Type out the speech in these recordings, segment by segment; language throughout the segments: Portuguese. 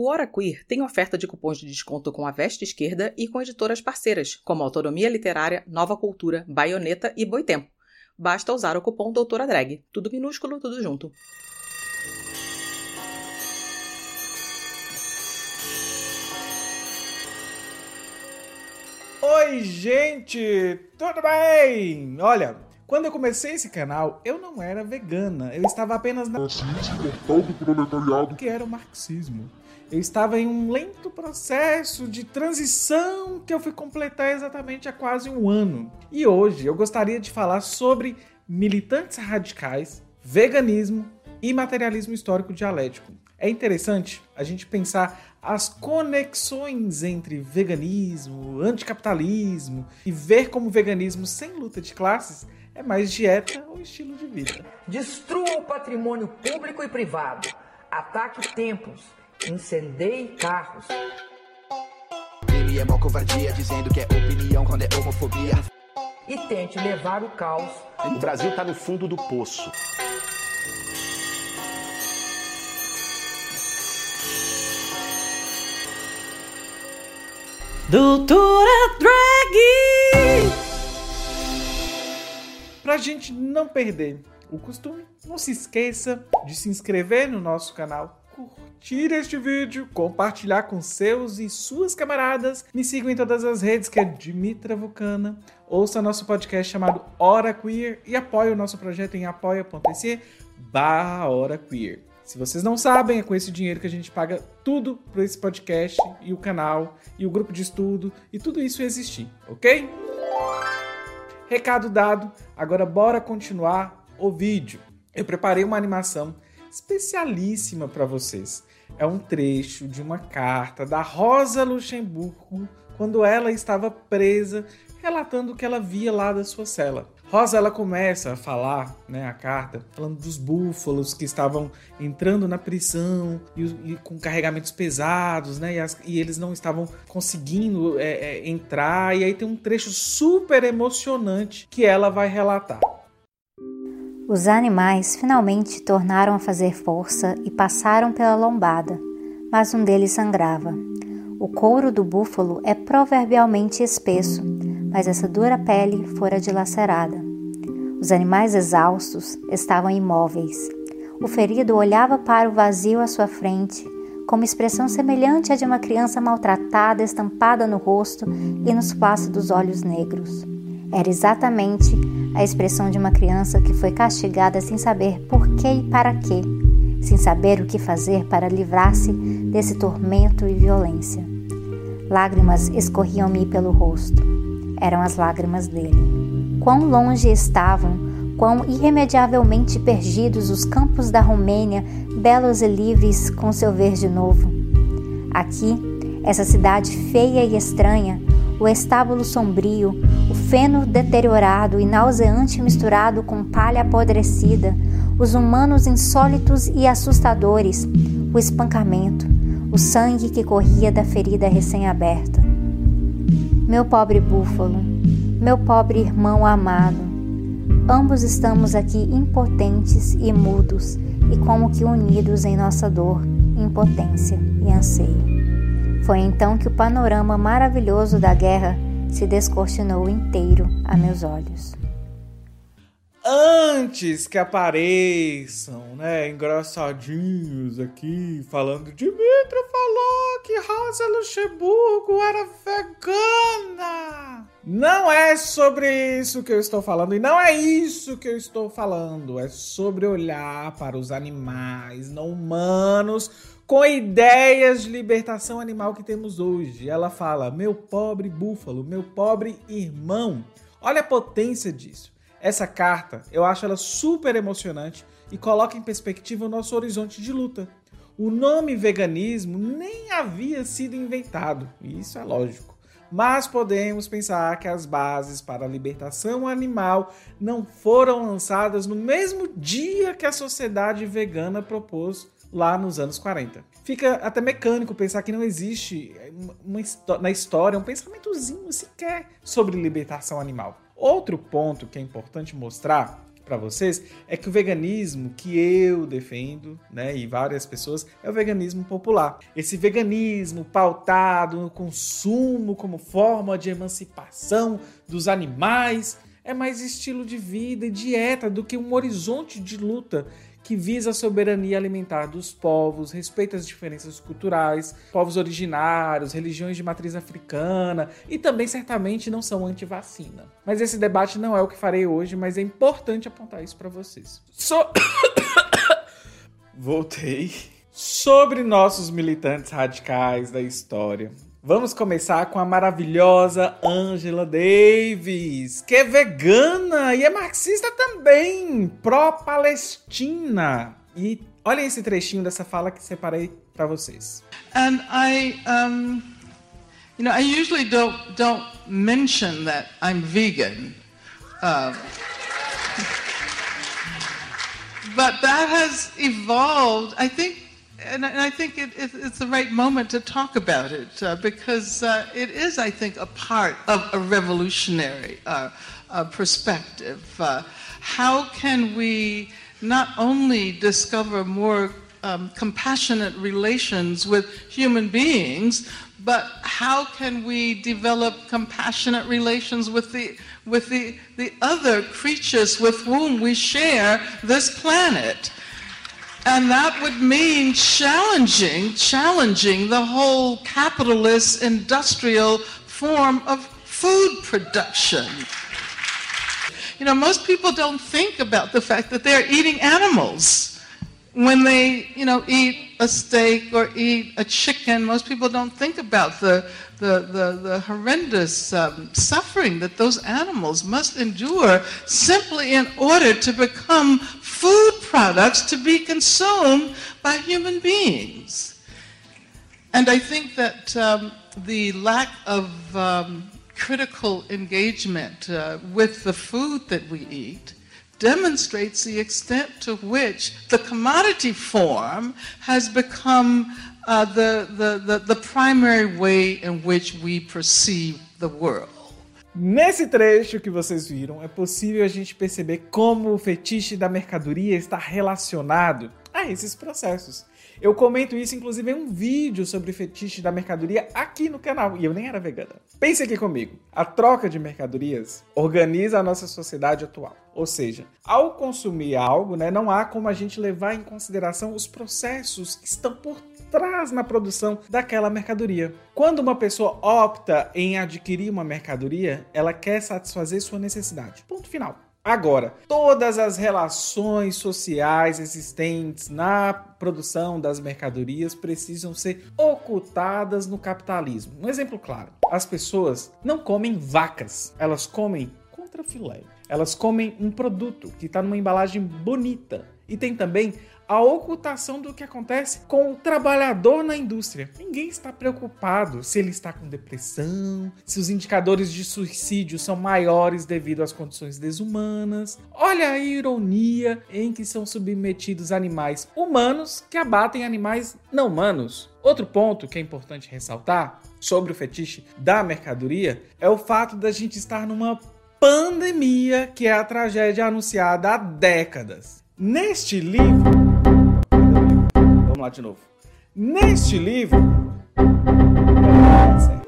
O Hora Queer tem oferta de cupons de desconto com a Veste Esquerda e com editoras parceiras, como Autonomia Literária, Nova Cultura, Baioneta e Boitempo. Basta usar o cupom Doutora Drag. Tudo minúsculo, tudo junto. Oi, gente! Tudo bem? Olha, quando eu comecei esse canal, eu não era vegana. Eu estava apenas na... Marxismo, do proletariado. que era o marxismo. Eu estava em um lento processo de transição que eu fui completar exatamente há quase um ano. E hoje eu gostaria de falar sobre militantes radicais, veganismo e materialismo histórico dialético. É interessante a gente pensar as conexões entre veganismo, anticapitalismo e ver como o veganismo sem luta de classes é mais dieta ou estilo de vida. Destrua o patrimônio público e privado. Ataque templos. Incendeie carros. Ele é mó covardia, dizendo que é opinião quando é homofobia. E tente levar o caos. O Brasil tá no fundo do poço. Doutora Drag! Pra gente não perder o costume, não se esqueça de se inscrever no nosso canal, curtir este vídeo, compartilhar com seus e suas camaradas. Me sigam em todas as redes que é Dimitra Vulcana. Ouça nosso podcast chamado Hora Queer e apoie o nosso projeto em apoia.se barra Hora Queer. Se vocês não sabem, é com esse dinheiro que a gente paga tudo para esse podcast e o canal e o grupo de estudo e tudo isso existir, ok? Recado dado, agora bora continuar o vídeo. Eu preparei uma animação especialíssima para vocês. É um trecho de uma carta da Rosa Luxemburgo quando ela estava presa, relatando o que ela via lá da sua cela. Rosa ela começa a falar, né, a carta, falando dos búfalos que estavam entrando na prisão e, e com carregamentos pesados, né, e, as, e eles não estavam conseguindo é, é, entrar. E aí tem um trecho super emocionante que ela vai relatar. Os animais finalmente tornaram a fazer força e passaram pela lombada, mas um deles sangrava. O couro do búfalo é proverbialmente espesso, mas essa dura pele fora dilacerada. Os animais exaustos estavam imóveis. O ferido olhava para o vazio à sua frente, com uma expressão semelhante à de uma criança maltratada estampada no rosto e nos plácidos olhos negros. Era exatamente a expressão de uma criança que foi castigada sem saber por que e para quê, sem saber o que fazer para livrar-se desse tormento e violência. Lágrimas escorriam-me pelo rosto. Eram as lágrimas dele. Quão longe estavam, quão irremediavelmente perdidos os campos da Romênia, belos e livres com seu verde novo. Aqui, essa cidade feia e estranha, o estábulo sombrio, o feno deteriorado e nauseante misturado com palha apodrecida, os humanos insólitos e assustadores, o espancamento, o sangue que corria da ferida recém-aberta. Meu pobre búfalo, meu pobre irmão amado, ambos estamos aqui impotentes e mudos e como que unidos em nossa dor, impotência e anseio. Foi então que o panorama maravilhoso da guerra se descortinou inteiro a meus olhos antes que apareçam, né, engraçadinhos aqui, falando Dimitri falou que Rosa Luxemburgo era vegana. Não é sobre isso que eu estou falando e não é isso que eu estou falando. É sobre olhar para os animais não humanos com ideias de libertação animal que temos hoje. Ela fala: "Meu pobre búfalo, meu pobre irmão". Olha a potência disso. Essa carta, eu acho ela super emocionante e coloca em perspectiva o nosso horizonte de luta. O nome veganismo nem havia sido inventado, e isso é lógico. Mas podemos pensar que as bases para a libertação animal não foram lançadas no mesmo dia que a sociedade vegana propôs lá nos anos 40. Fica até mecânico pensar que não existe uma, na história um pensamentozinho sequer sobre libertação animal. Outro ponto que é importante mostrar para vocês é que o veganismo que eu defendo, né, e várias pessoas, é o veganismo popular. Esse veganismo pautado no consumo como forma de emancipação dos animais é mais estilo de vida e dieta do que um horizonte de luta que visa a soberania alimentar dos povos, respeita as diferenças culturais, povos originários, religiões de matriz africana e também certamente não são anti-vacina. Mas esse debate não é o que farei hoje, mas é importante apontar isso para vocês. So... Voltei. Sobre nossos militantes radicais da história. Vamos começar com a maravilhosa Angela Davis, que é vegana e é marxista também, pró-Palestina. E olha esse trechinho dessa fala que separei para vocês. And I, um, you know, I usually don't don't mention that I'm vegan, uh, but that has evolved. I think and, I think it, it, it's the right moment to talk about it uh, because uh, it is, I think, a part of a revolutionary uh, uh perspective. Uh, how can we not only discover more um, compassionate relations with human beings, but how can we develop compassionate relations with the with the, the other creatures with whom we share this planet? And that would mean challenging, challenging the whole capitalist industrial form of food production. You know, most people don't think about the fact that they're eating animals. When they, you know, eat a steak or eat a chicken, most people don't think about the, the, the, the horrendous um, suffering that those animals must endure simply in order to become food products to be consumed by human beings. And I think that um, the lack of um, critical engagement uh, with the food that we eat demonstrates the extent to which the commodity form has become uh, the, the, the, the primary way in which we perceive the world. Nesse trecho que vocês viram, é possível a gente perceber como o fetiche da mercadoria está relacionado a esses processos. Eu comento isso, inclusive, em um vídeo sobre fetiche da mercadoria aqui no canal, e eu nem era vegana. Pense aqui comigo: a troca de mercadorias organiza a nossa sociedade atual. Ou seja, ao consumir algo, né, não há como a gente levar em consideração os processos que estão por traz na produção daquela mercadoria. Quando uma pessoa opta em adquirir uma mercadoria, ela quer satisfazer sua necessidade. Ponto final. Agora, todas as relações sociais existentes na produção das mercadorias precisam ser ocultadas no capitalismo. Um exemplo claro: as pessoas não comem vacas, elas comem contrafilé. Elas comem um produto que está numa embalagem bonita. E tem também a ocultação do que acontece com o trabalhador na indústria. Ninguém está preocupado se ele está com depressão, se os indicadores de suicídio são maiores devido às condições desumanas. Olha a ironia em que são submetidos animais humanos que abatem animais não humanos. Outro ponto que é importante ressaltar sobre o fetiche da mercadoria é o fato da gente estar numa pandemia que é a tragédia anunciada há décadas. Neste livro, de novo. Neste livro.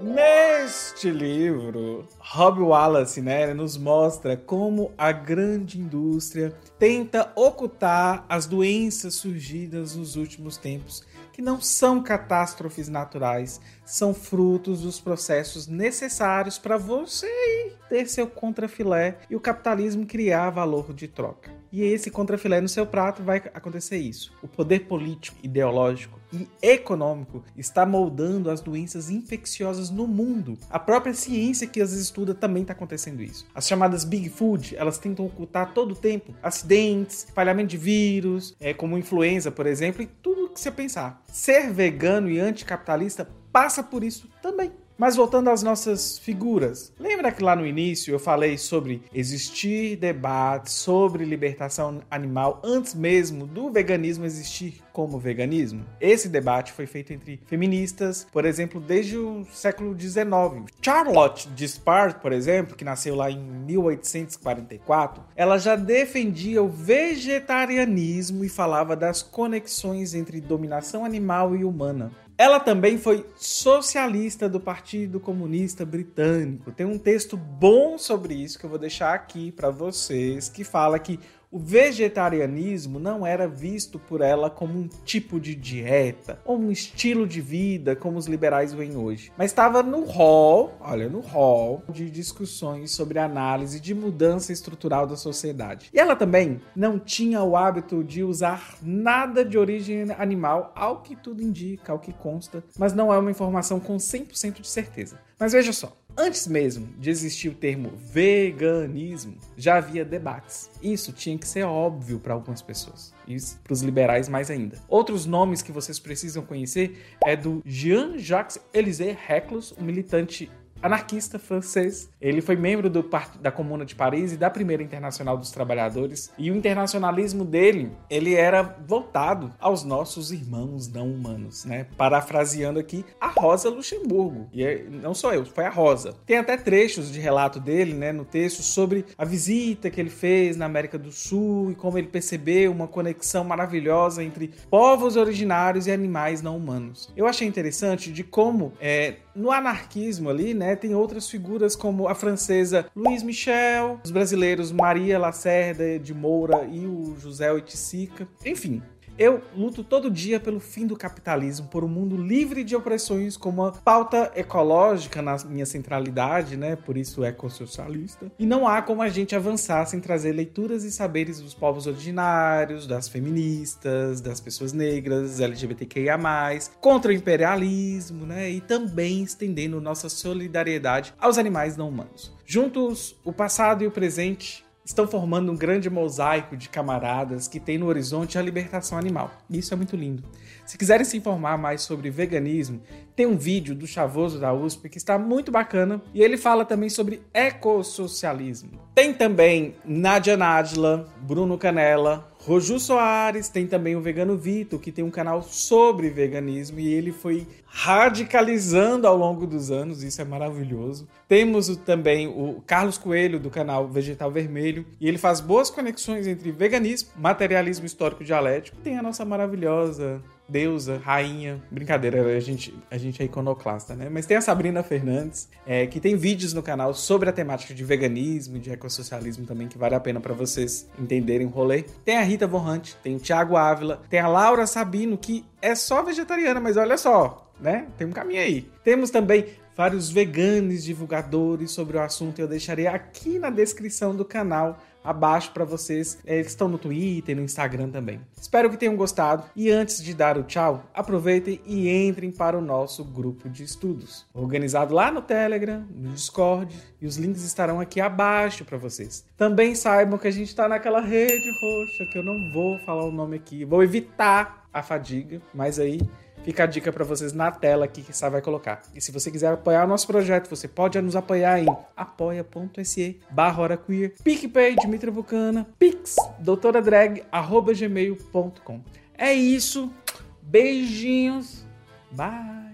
Neste livro, Rob Wallace né, nos mostra como a grande indústria tenta ocultar as doenças surgidas nos últimos tempos, que não são catástrofes naturais, são frutos dos processos necessários para você ter seu contrafilé e o capitalismo criar valor de troca. E esse contrafilé no seu prato vai acontecer isso. O poder político, ideológico e econômico está moldando as doenças infecciosas no mundo. A própria ciência que as estuda também está acontecendo isso. As chamadas Big Food, elas tentam ocultar todo o tempo acidentes, falhamento de vírus, é, como influenza, por exemplo, e tudo que você pensar. Ser vegano e anticapitalista passa por isso também. Mas voltando às nossas figuras, lembra que lá no início eu falei sobre existir debate sobre libertação animal antes mesmo do veganismo existir como veganismo? Esse debate foi feito entre feministas, por exemplo, desde o século XIX. Charlotte Despard, por exemplo, que nasceu lá em 1844, ela já defendia o vegetarianismo e falava das conexões entre dominação animal e humana. Ela também foi socialista do Partido Comunista Britânico. Tem um texto bom sobre isso que eu vou deixar aqui para vocês, que fala que o vegetarianismo não era visto por ela como um tipo de dieta ou um estilo de vida como os liberais veem hoje, mas estava no hall, olha, no hall de discussões sobre análise de mudança estrutural da sociedade. E ela também não tinha o hábito de usar nada de origem animal, ao que tudo indica, ao que consta, mas não é uma informação com 100% de certeza. Mas veja só, Antes mesmo de existir o termo veganismo, já havia debates. Isso tinha que ser óbvio para algumas pessoas. Isso para os liberais mais ainda. Outros nomes que vocês precisam conhecer é do Jean-Jacques Élisée Reclus, um militante anarquista francês. Ele foi membro do, da Comuna de Paris e da Primeira Internacional dos Trabalhadores. E o internacionalismo dele, ele era voltado aos nossos irmãos não humanos, né? Parafraseando aqui a Rosa Luxemburgo. E é, não sou eu, foi a Rosa. Tem até trechos de relato dele, né, no texto sobre a visita que ele fez na América do Sul e como ele percebeu uma conexão maravilhosa entre povos originários e animais não humanos. Eu achei interessante de como é, no anarquismo ali, né, tem outras figuras como a francesa Louise Michel, os brasileiros Maria Lacerda de Moura e o José Oiticica. Enfim, eu luto todo dia pelo fim do capitalismo, por um mundo livre de opressões, com uma pauta ecológica na minha centralidade, né? Por isso ecossocialista. E não há como a gente avançar sem trazer leituras e saberes dos povos originários, das feministas, das pessoas negras, LGBTQIA, contra o imperialismo, né? E também estendendo nossa solidariedade aos animais não humanos. Juntos, o passado e o presente estão formando um grande mosaico de camaradas que tem no horizonte a libertação animal. Isso é muito lindo. Se quiserem se informar mais sobre veganismo, tem um vídeo do Chavoso da USP que está muito bacana e ele fala também sobre ecossocialismo. Tem também Nadia Nadla, Bruno Canella, Roju Soares, tem também o Vegano Vitor, que tem um canal sobre veganismo e ele foi radicalizando ao longo dos anos, isso é maravilhoso. Temos também o Carlos Coelho, do canal Vegetal Vermelho, e ele faz boas conexões entre veganismo, materialismo histórico dialético. Tem a nossa maravilhosa deusa, rainha. Brincadeira, a gente, a gente é iconoclasta, né? Mas tem a Sabrina Fernandes, é, que tem vídeos no canal sobre a temática de veganismo de ecossocialismo também, que vale a pena para vocês entenderem o rolê. Tem a Rita Hunt, tem o Thiago Ávila, tem a Laura Sabino, que é só vegetariana, mas olha só, né? Tem um caminho aí. Temos também vários veganos divulgadores sobre o assunto. Eu deixarei aqui na descrição do canal abaixo para vocês é, que estão no Twitter, no Instagram também. Espero que tenham gostado e antes de dar o tchau, aproveitem e entrem para o nosso grupo de estudos, organizado lá no Telegram, no Discord e os links estarão aqui abaixo para vocês. Também saibam que a gente está naquela rede roxa que eu não vou falar o nome aqui, vou evitar a fadiga, mas aí Fica a dica para vocês na tela aqui que você vai colocar. E se você quiser apoiar o nosso projeto, você pode nos apoiar em apoia.se barra queer, PicPay, Dimitra Vulcana, Pix, doutoradrag, arroba gmail.com. É isso. Beijinhos. Bye.